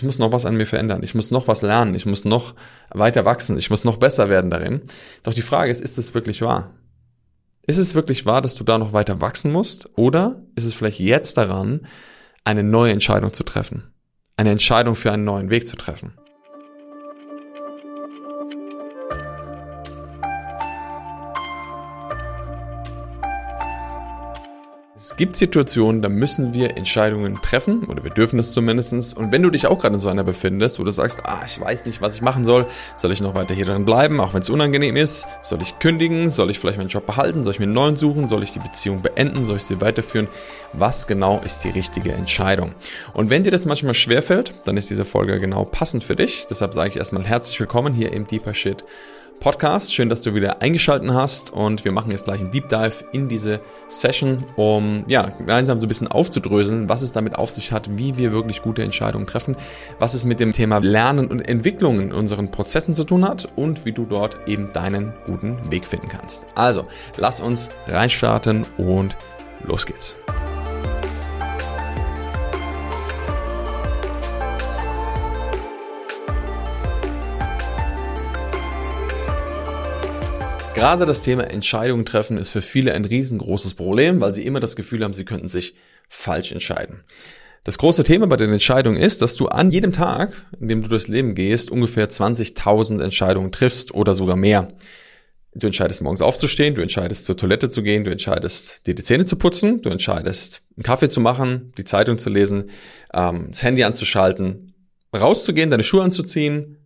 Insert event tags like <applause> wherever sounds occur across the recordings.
ich muss noch was an mir verändern, ich muss noch was lernen, ich muss noch weiter wachsen, ich muss noch besser werden darin. Doch die Frage ist, ist es wirklich wahr? Ist es wirklich wahr, dass du da noch weiter wachsen musst? Oder ist es vielleicht jetzt daran, eine neue Entscheidung zu treffen? Eine Entscheidung für einen neuen Weg zu treffen? Es gibt Situationen, da müssen wir Entscheidungen treffen, oder wir dürfen es zumindestens. Und wenn du dich auch gerade in so einer befindest, wo du sagst, ah, ich weiß nicht, was ich machen soll, soll ich noch weiter hier drin bleiben, auch wenn es unangenehm ist? Soll ich kündigen? Soll ich vielleicht meinen Job behalten? Soll ich mir einen neuen suchen? Soll ich die Beziehung beenden? Soll ich sie weiterführen? Was genau ist die richtige Entscheidung? Und wenn dir das manchmal schwerfällt, dann ist diese Folge genau passend für dich. Deshalb sage ich erstmal herzlich willkommen hier im Deeper Shit Podcast. Schön, dass du wieder eingeschalten hast und wir machen jetzt gleich einen Deep Dive in diese Session, um ja, gemeinsam so ein bisschen aufzudröseln, was es damit auf sich hat, wie wir wirklich gute Entscheidungen treffen, was es mit dem Thema Lernen und Entwicklung in unseren Prozessen zu tun hat und wie du dort eben deinen guten Weg finden kannst. Also, lass uns reinstarten und los geht's. Gerade das Thema Entscheidungen treffen ist für viele ein riesengroßes Problem, weil sie immer das Gefühl haben, sie könnten sich falsch entscheiden. Das große Thema bei den Entscheidungen ist, dass du an jedem Tag, in dem du durchs Leben gehst, ungefähr 20.000 Entscheidungen triffst oder sogar mehr. Du entscheidest morgens aufzustehen, du entscheidest zur Toilette zu gehen, du entscheidest dir die Zähne zu putzen, du entscheidest einen Kaffee zu machen, die Zeitung zu lesen, ähm, das Handy anzuschalten, rauszugehen, deine Schuhe anzuziehen,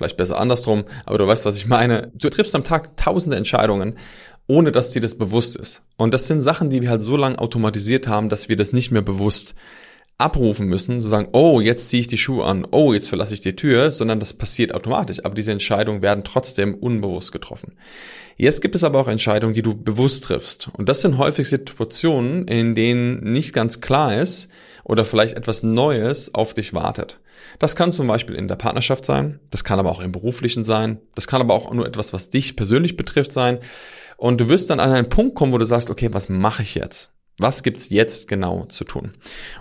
vielleicht besser andersrum, aber du weißt, was ich meine. Du triffst am Tag tausende Entscheidungen, ohne dass dir das bewusst ist. Und das sind Sachen, die wir halt so lange automatisiert haben, dass wir das nicht mehr bewusst abrufen müssen, zu sagen, oh, jetzt ziehe ich die Schuhe an, oh, jetzt verlasse ich die Tür, sondern das passiert automatisch. Aber diese Entscheidungen werden trotzdem unbewusst getroffen. Jetzt gibt es aber auch Entscheidungen, die du bewusst triffst. Und das sind häufig Situationen, in denen nicht ganz klar ist oder vielleicht etwas Neues auf dich wartet. Das kann zum Beispiel in der Partnerschaft sein, das kann aber auch im beruflichen sein, das kann aber auch nur etwas, was dich persönlich betrifft sein. Und du wirst dann an einen Punkt kommen, wo du sagst, okay, was mache ich jetzt? Was gibt's jetzt genau zu tun?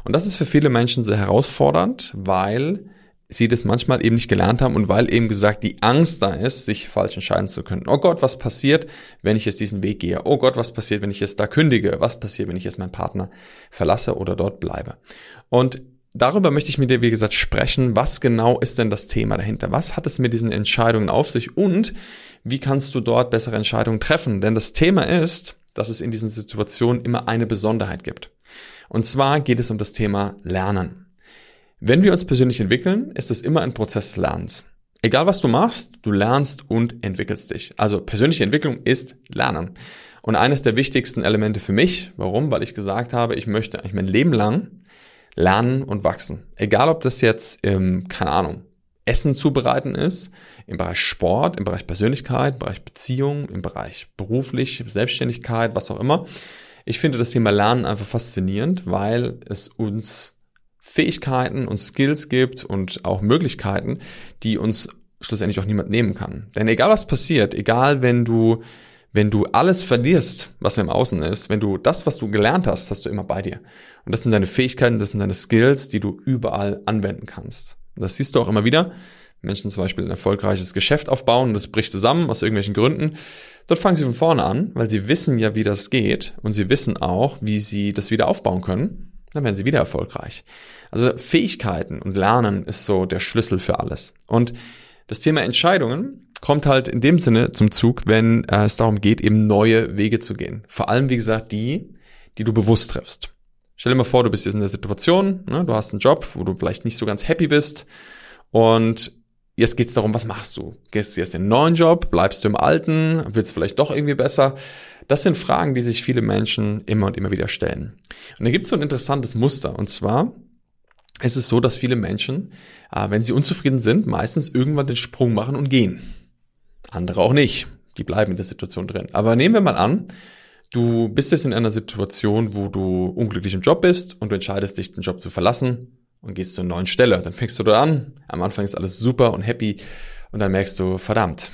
Und das ist für viele Menschen sehr herausfordernd, weil sie das manchmal eben nicht gelernt haben und weil eben gesagt die Angst da ist, sich falsch entscheiden zu können. Oh Gott, was passiert, wenn ich jetzt diesen Weg gehe? Oh Gott, was passiert, wenn ich jetzt da kündige? Was passiert, wenn ich jetzt meinen Partner verlasse oder dort bleibe? Und darüber möchte ich mit dir, wie gesagt, sprechen. Was genau ist denn das Thema dahinter? Was hat es mit diesen Entscheidungen auf sich und wie kannst du dort bessere Entscheidungen treffen? Denn das Thema ist, dass es in diesen Situationen immer eine Besonderheit gibt. Und zwar geht es um das Thema Lernen. Wenn wir uns persönlich entwickeln, ist es immer ein Prozess des Lernens. Egal was du machst, du lernst und entwickelst dich. Also persönliche Entwicklung ist Lernen. Und eines der wichtigsten Elemente für mich, warum? Weil ich gesagt habe, ich möchte eigentlich mein Leben lang lernen und wachsen. Egal ob das jetzt, ähm, keine Ahnung, Essen zubereiten ist, im Bereich Sport, im Bereich Persönlichkeit, im Bereich Beziehung, im Bereich beruflich, Selbstständigkeit, was auch immer. Ich finde das Thema Lernen einfach faszinierend, weil es uns Fähigkeiten und Skills gibt und auch Möglichkeiten, die uns schlussendlich auch niemand nehmen kann. Denn egal was passiert, egal wenn du wenn du alles verlierst, was im Außen ist, wenn du das, was du gelernt hast, hast du immer bei dir. Und das sind deine Fähigkeiten, das sind deine Skills, die du überall anwenden kannst. Und das siehst du auch immer wieder. Menschen zum Beispiel ein erfolgreiches Geschäft aufbauen und das bricht zusammen aus irgendwelchen Gründen. Dort fangen sie von vorne an, weil sie wissen ja, wie das geht und sie wissen auch, wie sie das wieder aufbauen können. Dann werden sie wieder erfolgreich. Also Fähigkeiten und Lernen ist so der Schlüssel für alles. Und das Thema Entscheidungen kommt halt in dem Sinne zum Zug, wenn äh, es darum geht, eben neue Wege zu gehen. Vor allem, wie gesagt, die, die du bewusst triffst. Stell dir mal vor, du bist jetzt in der Situation, ne, du hast einen Job, wo du vielleicht nicht so ganz happy bist und jetzt geht's darum, was machst du? Gehst du jetzt in einen neuen Job? Bleibst du im alten? Wird's vielleicht doch irgendwie besser? Das sind Fragen, die sich viele Menschen immer und immer wieder stellen. Und da gibt's so ein interessantes Muster und zwar ist es so, dass viele Menschen, äh, wenn sie unzufrieden sind, meistens irgendwann den Sprung machen und gehen. Andere auch nicht. Die bleiben in der Situation drin. Aber nehmen wir mal an, du bist jetzt in einer Situation, wo du unglücklich im Job bist und du entscheidest dich, den Job zu verlassen und gehst zur neuen Stelle. Dann fängst du da an. Am Anfang ist alles super und happy und dann merkst du, verdammt,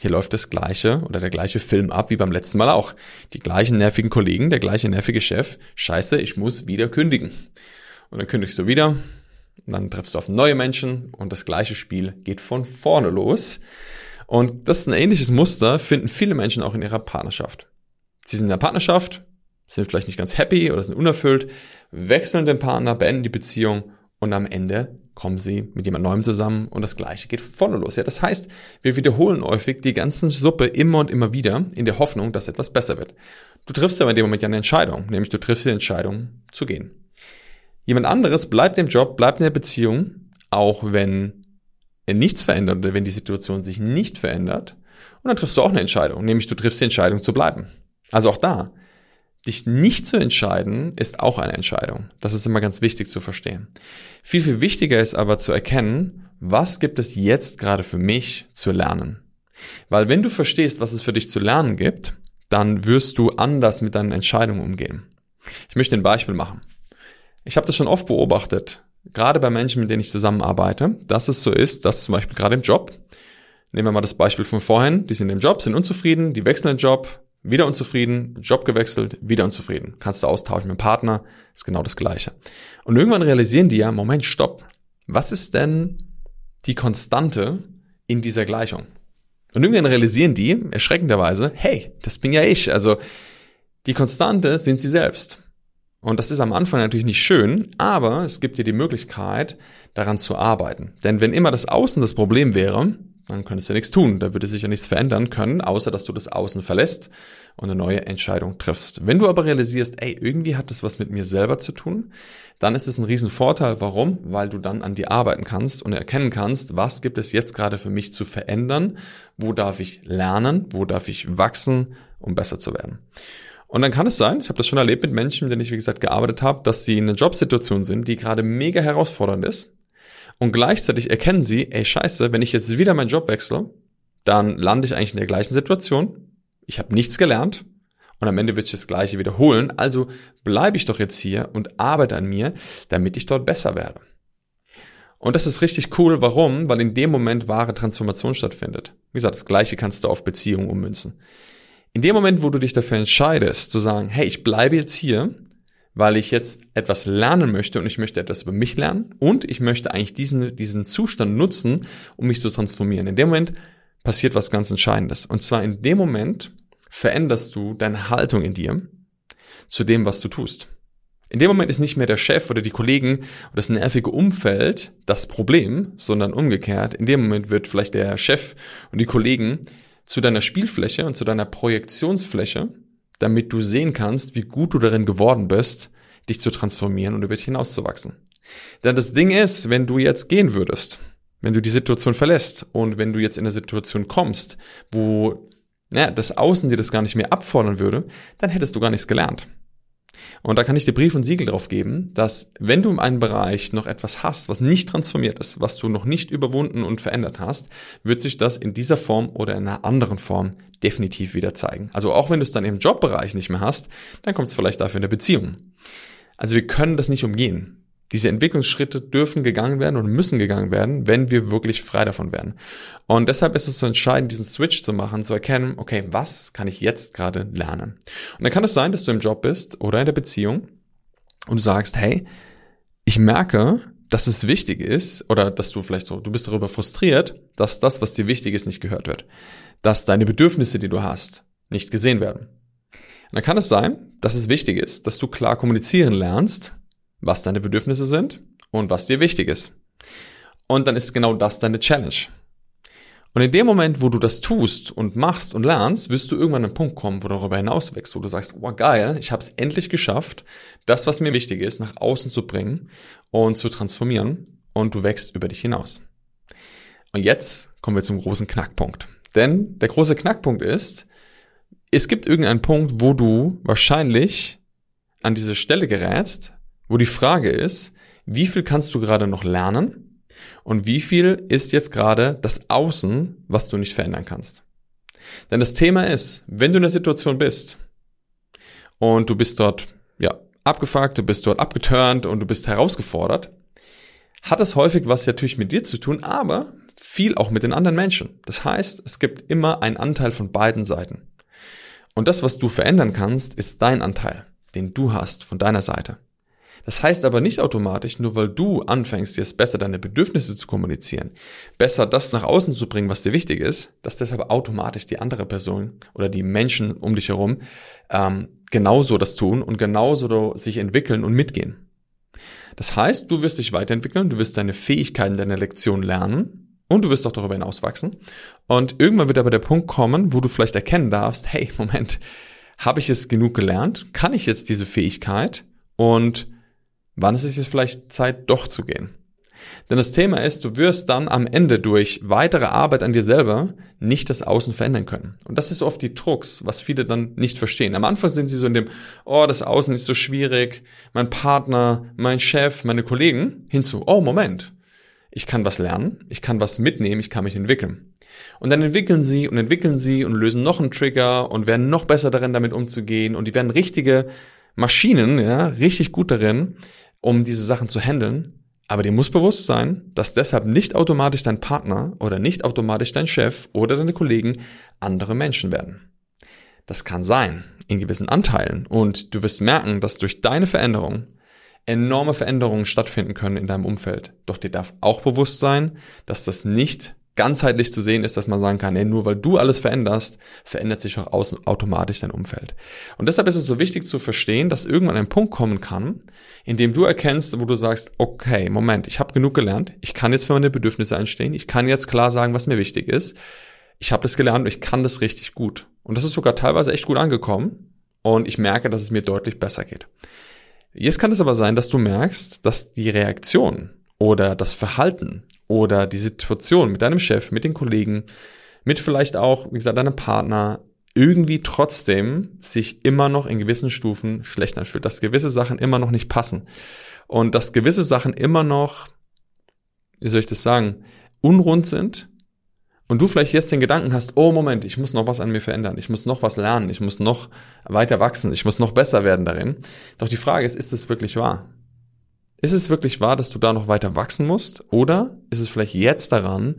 hier läuft das gleiche oder der gleiche Film ab wie beim letzten Mal auch. Die gleichen nervigen Kollegen, der gleiche nervige Chef. Scheiße, ich muss wieder kündigen. Und dann kündigst du wieder und dann triffst du auf neue Menschen und das gleiche Spiel geht von vorne los. Und das ist ein ähnliches Muster, finden viele Menschen auch in ihrer Partnerschaft. Sie sind in der Partnerschaft, sind vielleicht nicht ganz happy oder sind unerfüllt, wechseln den Partner, beenden die Beziehung und am Ende kommen sie mit jemand Neuem zusammen und das Gleiche geht vorne los. Ja, das heißt, wir wiederholen häufig die ganzen Suppe immer und immer wieder in der Hoffnung, dass etwas besser wird. Du triffst aber in dem Moment ja eine Entscheidung, nämlich du triffst die Entscheidung zu gehen. Jemand anderes bleibt im Job, bleibt in der Beziehung, auch wenn er nichts verändert oder wenn die Situation sich nicht verändert. Und dann triffst du auch eine Entscheidung, nämlich du triffst die Entscheidung zu bleiben. Also auch da, dich nicht zu entscheiden, ist auch eine Entscheidung. Das ist immer ganz wichtig zu verstehen. Viel, viel wichtiger ist aber zu erkennen, was gibt es jetzt gerade für mich zu lernen. Weil wenn du verstehst, was es für dich zu lernen gibt, dann wirst du anders mit deinen Entscheidungen umgehen. Ich möchte ein Beispiel machen. Ich habe das schon oft beobachtet, gerade bei Menschen, mit denen ich zusammenarbeite, dass es so ist, dass zum Beispiel gerade im Job, nehmen wir mal das Beispiel von vorhin, die sind im Job, sind unzufrieden, die wechseln den Job, wieder unzufrieden, Job gewechselt, wieder unzufrieden. Kannst du austauschen mit dem Partner, ist genau das Gleiche. Und irgendwann realisieren die ja, Moment, stopp. Was ist denn die Konstante in dieser Gleichung? Und irgendwann realisieren die, erschreckenderweise, hey, das bin ja ich. Also, die Konstante sind sie selbst. Und das ist am Anfang natürlich nicht schön, aber es gibt dir die Möglichkeit, daran zu arbeiten. Denn wenn immer das Außen das Problem wäre, dann könntest du ja nichts tun. Da würde sich ja nichts verändern können, außer dass du das Außen verlässt und eine neue Entscheidung triffst. Wenn du aber realisierst, ey, irgendwie hat das was mit mir selber zu tun, dann ist es ein Riesenvorteil. Warum? Weil du dann an dir arbeiten kannst und erkennen kannst, was gibt es jetzt gerade für mich zu verändern, wo darf ich lernen, wo darf ich wachsen, um besser zu werden. Und dann kann es sein, ich habe das schon erlebt mit Menschen, mit denen ich, wie gesagt, gearbeitet habe, dass sie in einer Jobsituation sind, die gerade mega herausfordernd ist. Und gleichzeitig erkennen sie, ey scheiße, wenn ich jetzt wieder meinen Job wechsle, dann lande ich eigentlich in der gleichen Situation. Ich habe nichts gelernt und am Ende wird sich das gleiche wiederholen. Also bleibe ich doch jetzt hier und arbeite an mir, damit ich dort besser werde. Und das ist richtig cool. Warum? Weil in dem Moment wahre Transformation stattfindet. Wie gesagt, das gleiche kannst du auf Beziehungen ummünzen. In dem Moment, wo du dich dafür entscheidest, zu sagen, hey, ich bleibe jetzt hier, weil ich jetzt etwas lernen möchte und ich möchte etwas über mich lernen und ich möchte eigentlich diesen, diesen Zustand nutzen, um mich zu transformieren. In dem Moment passiert was ganz Entscheidendes. Und zwar in dem Moment veränderst du deine Haltung in dir zu dem, was du tust. In dem Moment ist nicht mehr der Chef oder die Kollegen oder das nervige Umfeld das Problem, sondern umgekehrt. In dem Moment wird vielleicht der Chef und die Kollegen zu deiner Spielfläche und zu deiner Projektionsfläche, damit du sehen kannst, wie gut du darin geworden bist, dich zu transformieren und über dich hinauszuwachsen. Denn das Ding ist, wenn du jetzt gehen würdest, wenn du die Situation verlässt und wenn du jetzt in eine Situation kommst, wo ja, das Außen dir das gar nicht mehr abfordern würde, dann hättest du gar nichts gelernt. Und da kann ich dir Brief und Siegel drauf geben, dass wenn du in einem Bereich noch etwas hast, was nicht transformiert ist, was du noch nicht überwunden und verändert hast, wird sich das in dieser Form oder in einer anderen Form definitiv wieder zeigen. Also auch wenn du es dann im Jobbereich nicht mehr hast, dann kommt es vielleicht dafür in der Beziehung. Also wir können das nicht umgehen. Diese Entwicklungsschritte dürfen gegangen werden und müssen gegangen werden, wenn wir wirklich frei davon werden. Und deshalb ist es so entscheidend, diesen Switch zu machen, zu erkennen, okay, was kann ich jetzt gerade lernen? Und dann kann es sein, dass du im Job bist oder in der Beziehung und du sagst, hey, ich merke, dass es wichtig ist oder dass du vielleicht so, du bist darüber frustriert, dass das, was dir wichtig ist, nicht gehört wird. Dass deine Bedürfnisse, die du hast, nicht gesehen werden. Und dann kann es sein, dass es wichtig ist, dass du klar kommunizieren lernst, was deine Bedürfnisse sind und was dir wichtig ist. Und dann ist genau das deine Challenge. Und in dem Moment, wo du das tust und machst und lernst, wirst du irgendwann an einen Punkt kommen, wo du darüber hinaus wächst, wo du sagst, oh geil, ich habe es endlich geschafft, das, was mir wichtig ist, nach außen zu bringen und zu transformieren und du wächst über dich hinaus. Und jetzt kommen wir zum großen Knackpunkt. Denn der große Knackpunkt ist, es gibt irgendeinen Punkt, wo du wahrscheinlich an diese Stelle gerätst, wo die Frage ist, wie viel kannst du gerade noch lernen und wie viel ist jetzt gerade das Außen, was du nicht verändern kannst. Denn das Thema ist, wenn du in der Situation bist und du bist dort, ja, abgefuckt, du bist dort abgeturnt und du bist herausgefordert, hat es häufig was natürlich mit dir zu tun, aber viel auch mit den anderen Menschen. Das heißt, es gibt immer einen Anteil von beiden Seiten. Und das, was du verändern kannst, ist dein Anteil, den du hast von deiner Seite. Das heißt aber nicht automatisch, nur weil du anfängst, jetzt besser deine Bedürfnisse zu kommunizieren, besser das nach außen zu bringen, was dir wichtig ist, dass deshalb automatisch die andere Person oder die Menschen um dich herum ähm, genauso das tun und genauso sich entwickeln und mitgehen. Das heißt, du wirst dich weiterentwickeln, du wirst deine Fähigkeiten deiner Lektion lernen und du wirst auch darüber hinaus wachsen. Und irgendwann wird aber der Punkt kommen, wo du vielleicht erkennen darfst, hey, Moment, habe ich es genug gelernt? Kann ich jetzt diese Fähigkeit? Und wann ist es jetzt vielleicht Zeit, doch zu gehen? Denn das Thema ist, du wirst dann am Ende durch weitere Arbeit an dir selber nicht das Außen verändern können. Und das ist oft die Drucks, was viele dann nicht verstehen. Am Anfang sind sie so in dem, oh, das Außen ist so schwierig, mein Partner, mein Chef, meine Kollegen, hinzu, oh, Moment, ich kann was lernen, ich kann was mitnehmen, ich kann mich entwickeln. Und dann entwickeln sie und entwickeln sie und lösen noch einen Trigger und werden noch besser darin, damit umzugehen und die werden richtige Maschinen, ja, richtig gut darin, um diese Sachen zu handeln. Aber dir muss bewusst sein, dass deshalb nicht automatisch dein Partner oder nicht automatisch dein Chef oder deine Kollegen andere Menschen werden. Das kann sein, in gewissen Anteilen. Und du wirst merken, dass durch deine Veränderung enorme Veränderungen stattfinden können in deinem Umfeld. Doch dir darf auch bewusst sein, dass das nicht ganzheitlich zu sehen ist, dass man sagen kann, ey, nur weil du alles veränderst, verändert sich auch automatisch dein Umfeld. Und deshalb ist es so wichtig zu verstehen, dass irgendwann ein Punkt kommen kann, in dem du erkennst, wo du sagst, okay, Moment, ich habe genug gelernt, ich kann jetzt für meine Bedürfnisse einstehen, ich kann jetzt klar sagen, was mir wichtig ist, ich habe das gelernt und ich kann das richtig gut. Und das ist sogar teilweise echt gut angekommen und ich merke, dass es mir deutlich besser geht. Jetzt kann es aber sein, dass du merkst, dass die Reaktion oder das Verhalten oder die Situation mit deinem Chef, mit den Kollegen, mit vielleicht auch, wie gesagt, deinem Partner irgendwie trotzdem sich immer noch in gewissen Stufen schlecht anfühlt, dass gewisse Sachen immer noch nicht passen und dass gewisse Sachen immer noch, wie soll ich das sagen, unrund sind und du vielleicht jetzt den Gedanken hast, oh Moment, ich muss noch was an mir verändern, ich muss noch was lernen, ich muss noch weiter wachsen, ich muss noch besser werden darin. Doch die Frage ist, ist es wirklich wahr? Ist es wirklich wahr, dass du da noch weiter wachsen musst? Oder ist es vielleicht jetzt daran,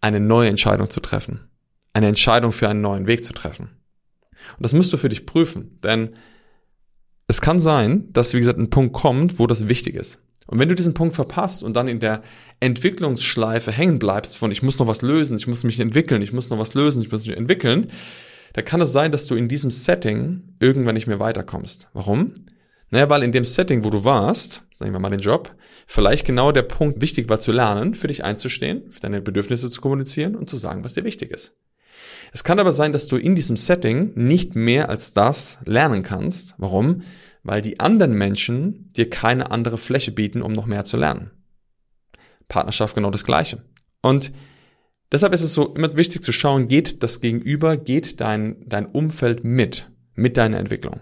eine neue Entscheidung zu treffen? Eine Entscheidung für einen neuen Weg zu treffen? Und das musst du für dich prüfen, denn es kann sein, dass, wie gesagt, ein Punkt kommt, wo das wichtig ist. Und wenn du diesen Punkt verpasst und dann in der Entwicklungsschleife hängen bleibst von ich muss noch was lösen, ich muss mich entwickeln, ich muss noch was lösen, ich muss mich entwickeln, da kann es sein, dass du in diesem Setting irgendwann nicht mehr weiterkommst. Warum? Naja, weil in dem Setting, wo du warst, sagen wir mal den Job, vielleicht genau der Punkt wichtig war zu lernen, für dich einzustehen, für deine Bedürfnisse zu kommunizieren und zu sagen, was dir wichtig ist. Es kann aber sein, dass du in diesem Setting nicht mehr als das lernen kannst. Warum? Weil die anderen Menschen dir keine andere Fläche bieten, um noch mehr zu lernen. Partnerschaft genau das Gleiche. Und deshalb ist es so immer wichtig zu schauen, geht das Gegenüber, geht dein, dein Umfeld mit, mit deiner Entwicklung.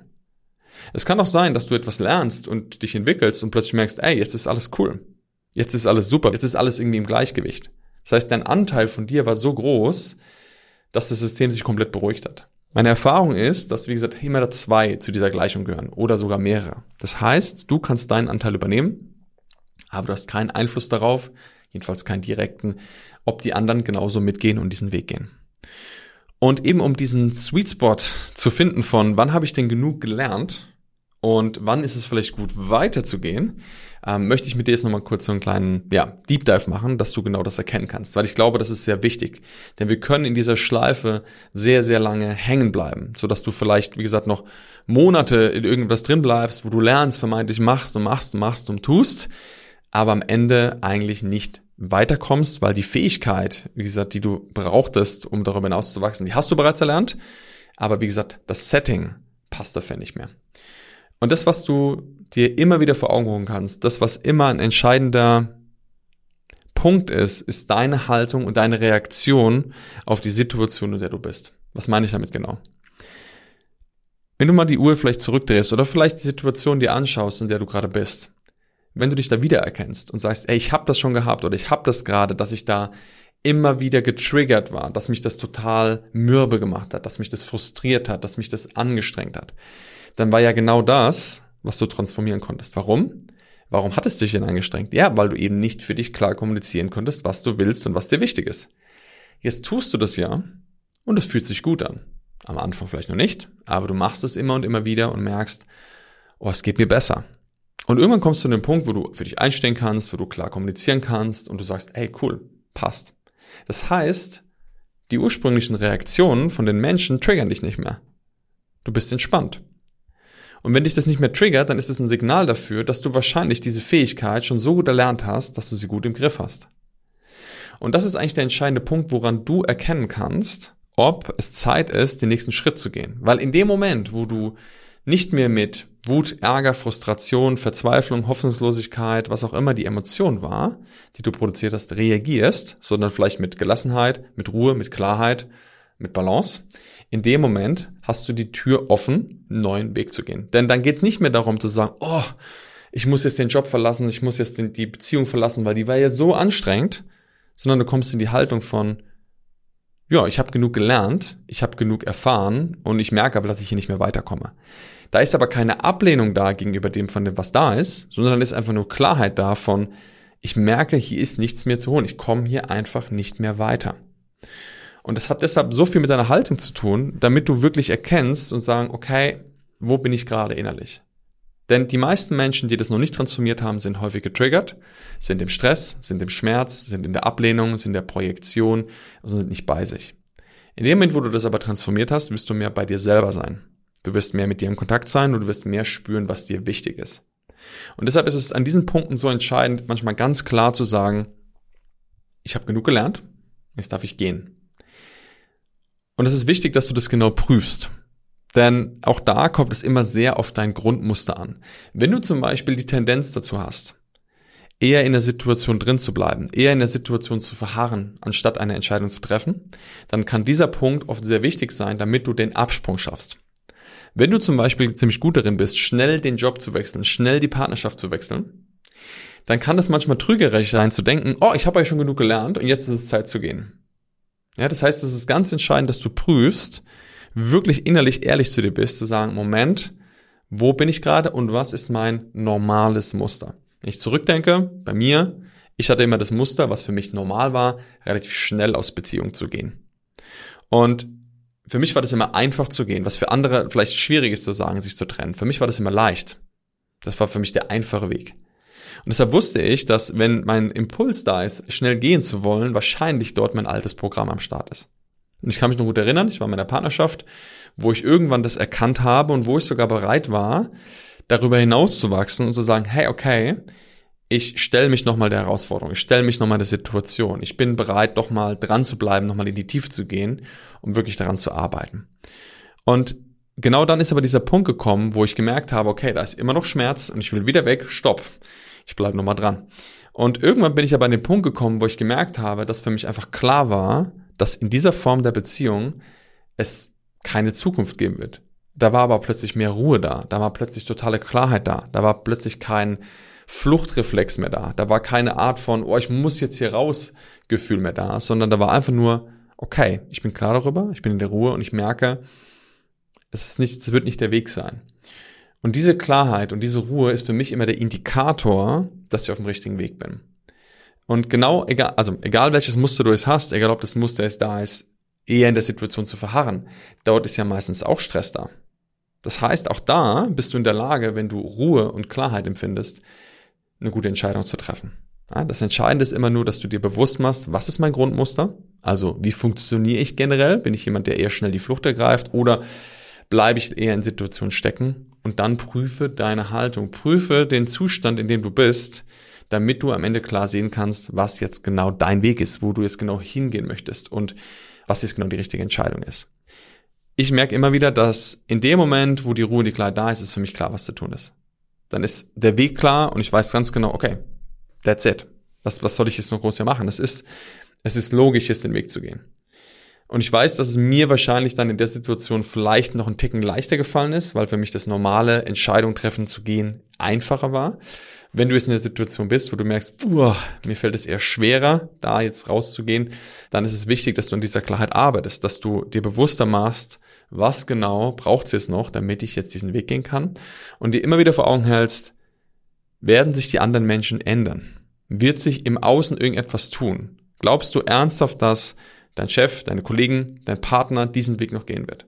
Es kann auch sein, dass du etwas lernst und dich entwickelst und plötzlich merkst, ey, jetzt ist alles cool. Jetzt ist alles super. Jetzt ist alles irgendwie im Gleichgewicht. Das heißt, dein Anteil von dir war so groß, dass das System sich komplett beruhigt hat. Meine Erfahrung ist, dass, wie gesagt, immer zwei zu dieser Gleichung gehören oder sogar mehrere. Das heißt, du kannst deinen Anteil übernehmen, aber du hast keinen Einfluss darauf, jedenfalls keinen direkten, ob die anderen genauso mitgehen und diesen Weg gehen. Und eben um diesen Sweet Spot zu finden von wann habe ich denn genug gelernt und wann ist es vielleicht gut weiterzugehen, ähm, möchte ich mit dir jetzt nochmal kurz so einen kleinen ja, Deep Dive machen, dass du genau das erkennen kannst. Weil ich glaube, das ist sehr wichtig. Denn wir können in dieser Schleife sehr, sehr lange hängen bleiben, sodass du vielleicht, wie gesagt, noch Monate in irgendwas drin bleibst, wo du lernst, vermeintlich machst und machst und machst und tust, aber am Ende eigentlich nicht weiterkommst, weil die Fähigkeit, wie gesagt, die du brauchtest, um darüber hinaus zu wachsen, die hast du bereits erlernt. Aber wie gesagt, das Setting passt dafür nicht mehr. Und das, was du dir immer wieder vor Augen holen kannst, das, was immer ein entscheidender Punkt ist, ist deine Haltung und deine Reaktion auf die Situation, in der du bist. Was meine ich damit genau? Wenn du mal die Uhr vielleicht zurückdrehst oder vielleicht die Situation dir anschaust, in der du gerade bist, wenn du dich da wiedererkennst und sagst, ey, ich habe das schon gehabt oder ich habe das gerade, dass ich da immer wieder getriggert war, dass mich das total mürbe gemacht hat, dass mich das frustriert hat, dass mich das angestrengt hat, dann war ja genau das, was du transformieren konntest. Warum? Warum hat es dich denn angestrengt? Ja, weil du eben nicht für dich klar kommunizieren konntest, was du willst und was dir wichtig ist. Jetzt tust du das ja und es fühlt sich gut an. Am Anfang vielleicht noch nicht, aber du machst es immer und immer wieder und merkst, oh, es geht mir besser. Und irgendwann kommst du zu dem Punkt, wo du für dich einstehen kannst, wo du klar kommunizieren kannst und du sagst, hey, cool, passt. Das heißt, die ursprünglichen Reaktionen von den Menschen triggern dich nicht mehr. Du bist entspannt. Und wenn dich das nicht mehr triggert, dann ist es ein Signal dafür, dass du wahrscheinlich diese Fähigkeit schon so gut erlernt hast, dass du sie gut im Griff hast. Und das ist eigentlich der entscheidende Punkt, woran du erkennen kannst, ob es Zeit ist, den nächsten Schritt zu gehen. Weil in dem Moment, wo du nicht mehr mit Wut, Ärger, Frustration, Verzweiflung, Hoffnungslosigkeit, was auch immer die Emotion war, die du produziert hast, reagierst, sondern vielleicht mit Gelassenheit, mit Ruhe, mit Klarheit, mit Balance. In dem Moment hast du die Tür offen, einen neuen Weg zu gehen. Denn dann geht es nicht mehr darum zu sagen, oh, ich muss jetzt den Job verlassen, ich muss jetzt die Beziehung verlassen, weil die war ja so anstrengend, sondern du kommst in die Haltung von, ja, ich habe genug gelernt, ich habe genug erfahren und ich merke aber, dass ich hier nicht mehr weiterkomme. Da ist aber keine Ablehnung da gegenüber dem, von dem, was da ist, sondern ist einfach nur Klarheit davon, ich merke, hier ist nichts mehr zu holen. Ich komme hier einfach nicht mehr weiter. Und das hat deshalb so viel mit deiner Haltung zu tun, damit du wirklich erkennst und sagen, okay, wo bin ich gerade innerlich? Denn die meisten Menschen, die das noch nicht transformiert haben, sind häufig getriggert, sind im Stress, sind im Schmerz, sind in der Ablehnung, sind in der Projektion und sind nicht bei sich. In dem Moment, wo du das aber transformiert hast, wirst du mehr bei dir selber sein. Du wirst mehr mit dir in Kontakt sein und du wirst mehr spüren, was dir wichtig ist. Und deshalb ist es an diesen Punkten so entscheidend, manchmal ganz klar zu sagen, ich habe genug gelernt, jetzt darf ich gehen. Und es ist wichtig, dass du das genau prüfst. Denn auch da kommt es immer sehr auf dein Grundmuster an. Wenn du zum Beispiel die Tendenz dazu hast, eher in der Situation drin zu bleiben, eher in der Situation zu verharren, anstatt eine Entscheidung zu treffen, dann kann dieser Punkt oft sehr wichtig sein, damit du den Absprung schaffst. Wenn du zum Beispiel ziemlich gut darin bist, schnell den Job zu wechseln, schnell die Partnerschaft zu wechseln, dann kann das manchmal trügerisch sein zu denken, oh, ich habe ja schon genug gelernt und jetzt ist es Zeit zu gehen. Ja, das heißt, es ist ganz entscheidend, dass du prüfst, wirklich innerlich ehrlich zu dir bist, zu sagen, Moment, wo bin ich gerade und was ist mein normales Muster? Wenn ich zurückdenke, bei mir, ich hatte immer das Muster, was für mich normal war, relativ schnell aus Beziehung zu gehen. Und für mich war das immer einfach zu gehen, was für andere vielleicht schwierig ist zu sagen, sich zu trennen. Für mich war das immer leicht. Das war für mich der einfache Weg. Und deshalb wusste ich, dass wenn mein Impuls da ist, schnell gehen zu wollen, wahrscheinlich dort mein altes Programm am Start ist. Und ich kann mich noch gut erinnern, ich war in meiner Partnerschaft, wo ich irgendwann das erkannt habe und wo ich sogar bereit war, darüber hinaus zu wachsen und zu sagen, hey, okay, ich stelle mich nochmal der Herausforderung, ich stelle mich nochmal der Situation, ich bin bereit, doch mal dran zu bleiben, nochmal in die Tiefe zu gehen, um wirklich daran zu arbeiten. Und genau dann ist aber dieser Punkt gekommen, wo ich gemerkt habe, okay, da ist immer noch Schmerz und ich will wieder weg, stopp, ich bleibe nochmal dran. Und irgendwann bin ich aber an den Punkt gekommen, wo ich gemerkt habe, dass für mich einfach klar war, dass in dieser Form der Beziehung es keine Zukunft geben wird. Da war aber plötzlich mehr Ruhe da, da war plötzlich totale Klarheit da, da war plötzlich kein Fluchtreflex mehr da, da war keine Art von, oh, ich muss jetzt hier raus Gefühl mehr da, sondern da war einfach nur, okay, ich bin klar darüber, ich bin in der Ruhe und ich merke, es ist nicht, es wird nicht der Weg sein. Und diese Klarheit und diese Ruhe ist für mich immer der Indikator, dass ich auf dem richtigen Weg bin. Und genau, egal, also egal welches Muster du es hast, egal ob das Muster es da ist, eher in der Situation zu verharren, dort ist ja meistens auch Stress da. Das heißt, auch da bist du in der Lage, wenn du Ruhe und Klarheit empfindest, eine gute Entscheidung zu treffen. Ja, das Entscheidende ist immer nur, dass du dir bewusst machst, was ist mein Grundmuster? Also, wie funktioniere ich generell? Bin ich jemand, der eher schnell die Flucht ergreift oder bleibe ich eher in Situationen stecken? Und dann prüfe deine Haltung, prüfe den Zustand, in dem du bist, damit du am Ende klar sehen kannst, was jetzt genau dein Weg ist, wo du jetzt genau hingehen möchtest und was jetzt genau die richtige Entscheidung ist. Ich merke immer wieder, dass in dem Moment, wo die Ruhe und die Klarheit da ist, ist für mich klar, was zu tun ist. Dann ist der Weg klar und ich weiß ganz genau, okay, that's it. Was, was soll ich jetzt noch groß hier machen? Es ist, es ist logisch, jetzt den Weg zu gehen. Und ich weiß, dass es mir wahrscheinlich dann in der Situation vielleicht noch einen Ticken leichter gefallen ist, weil für mich das normale Entscheidung treffen zu gehen einfacher war. Wenn du jetzt in der Situation bist, wo du merkst, uah, mir fällt es eher schwerer, da jetzt rauszugehen, dann ist es wichtig, dass du an dieser Klarheit arbeitest, dass du dir bewusster machst, was genau braucht es jetzt noch, damit ich jetzt diesen Weg gehen kann und dir immer wieder vor Augen hältst, werden sich die anderen Menschen ändern? Wird sich im Außen irgendetwas tun? Glaubst du ernsthaft, dass dein Chef, deine Kollegen, dein Partner diesen Weg noch gehen wird?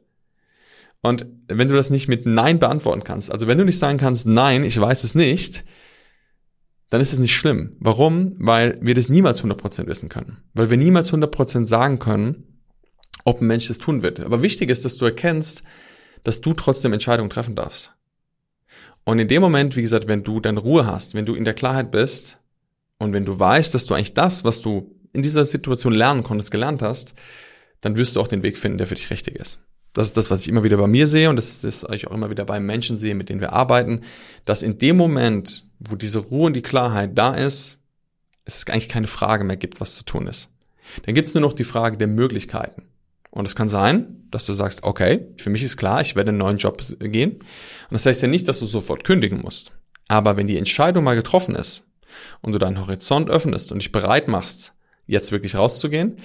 Und wenn du das nicht mit Nein beantworten kannst, also wenn du nicht sagen kannst, nein, ich weiß es nicht, dann ist es nicht schlimm. Warum? Weil wir das niemals 100% wissen können. Weil wir niemals 100% sagen können, ob ein Mensch das tun wird. Aber wichtig ist, dass du erkennst, dass du trotzdem Entscheidungen treffen darfst. Und in dem Moment, wie gesagt, wenn du dann Ruhe hast, wenn du in der Klarheit bist und wenn du weißt, dass du eigentlich das, was du in dieser Situation lernen konntest, gelernt hast, dann wirst du auch den Weg finden, der für dich richtig ist. Das ist das, was ich immer wieder bei mir sehe und das ist das, was ich auch immer wieder bei Menschen sehe, mit denen wir arbeiten, dass in dem Moment, wo diese Ruhe und die Klarheit da ist, es eigentlich keine Frage mehr gibt, was zu tun ist. Dann gibt es nur noch die Frage der Möglichkeiten. Und es kann sein, dass du sagst, okay, für mich ist klar, ich werde einen neuen Job gehen. Und das heißt ja nicht, dass du sofort kündigen musst. Aber wenn die Entscheidung mal getroffen ist und du deinen Horizont öffnest und dich bereit machst, jetzt wirklich rauszugehen,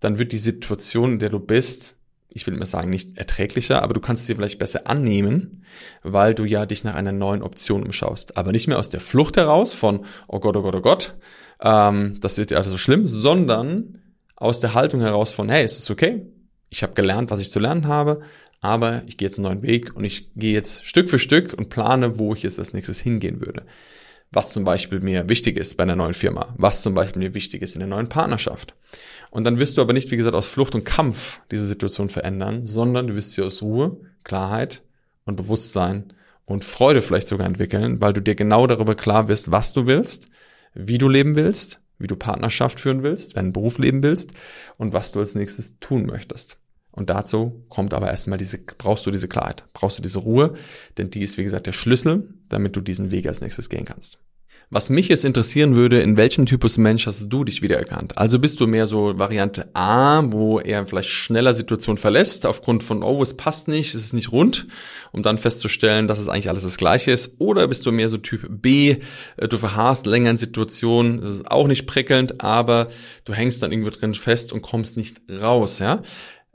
dann wird die Situation, in der du bist, ich will immer sagen, nicht erträglicher, aber du kannst sie vielleicht besser annehmen, weil du ja dich nach einer neuen Option umschaust. Aber nicht mehr aus der Flucht heraus von, oh Gott, oh Gott, oh Gott, ähm, das wird ja also so schlimm, sondern aus der Haltung heraus von, hey, es ist okay, ich habe gelernt, was ich zu lernen habe, aber ich gehe jetzt einen neuen Weg und ich gehe jetzt Stück für Stück und plane, wo ich jetzt als nächstes hingehen würde was zum Beispiel mir wichtig ist bei einer neuen Firma, was zum Beispiel mir wichtig ist in der neuen Partnerschaft. Und dann wirst du aber nicht, wie gesagt, aus Flucht und Kampf diese Situation verändern, sondern du wirst sie aus Ruhe, Klarheit und Bewusstsein und Freude vielleicht sogar entwickeln, weil du dir genau darüber klar wirst, was du willst, wie du leben willst, wie du Partnerschaft führen willst, deinen Beruf leben willst und was du als nächstes tun möchtest. Und dazu kommt aber erstmal diese, brauchst du diese Klarheit, brauchst du diese Ruhe, denn die ist, wie gesagt, der Schlüssel, damit du diesen Weg als nächstes gehen kannst. Was mich jetzt interessieren würde, in welchem Typus Mensch hast du dich wiedererkannt? Also bist du mehr so Variante A, wo er vielleicht schneller Situationen verlässt, aufgrund von, oh, es passt nicht, es ist nicht rund, um dann festzustellen, dass es eigentlich alles das Gleiche ist? Oder bist du mehr so Typ B, äh, du verharrst länger in Situationen, das ist auch nicht prickelnd, aber du hängst dann irgendwo drin fest und kommst nicht raus, ja?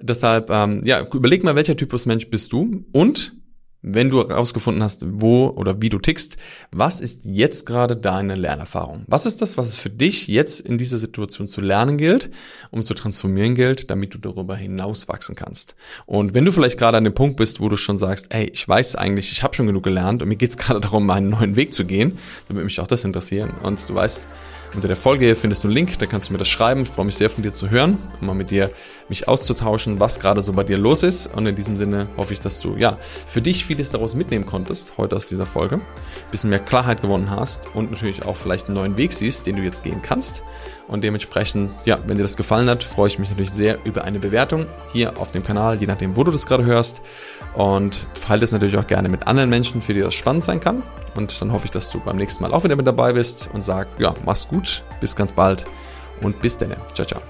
Deshalb, ähm, ja, überleg mal, welcher Typus Mensch bist du und wenn du herausgefunden hast, wo oder wie du tickst, was ist jetzt gerade deine Lernerfahrung? Was ist das, was es für dich jetzt in dieser Situation zu lernen gilt, um zu transformieren gilt, damit du darüber hinaus wachsen kannst? Und wenn du vielleicht gerade an dem Punkt bist, wo du schon sagst, ey, ich weiß eigentlich, ich habe schon genug gelernt und mir geht es <laughs> gerade darum, meinen neuen Weg zu gehen, dann würde mich auch das interessieren. Und du weißt, unter der Folge findest du einen Link, da kannst du mir das schreiben. Ich freue mich sehr von dir zu hören, um mal mit dir mich auszutauschen, was gerade so bei dir los ist. Und in diesem Sinne hoffe ich, dass du ja für dich vieles daraus mitnehmen konntest heute aus dieser Folge, ein bisschen mehr Klarheit gewonnen hast und natürlich auch vielleicht einen neuen Weg siehst, den du jetzt gehen kannst. Und dementsprechend, ja, wenn dir das gefallen hat, freue ich mich natürlich sehr über eine Bewertung hier auf dem Kanal, je nachdem, wo du das gerade hörst. Und teile es natürlich auch gerne mit anderen Menschen, für die das spannend sein kann. Und dann hoffe ich, dass du beim nächsten Mal auch wieder mit dabei bist und sag, ja, mach's gut, bis ganz bald und bis dann. Ciao, ciao.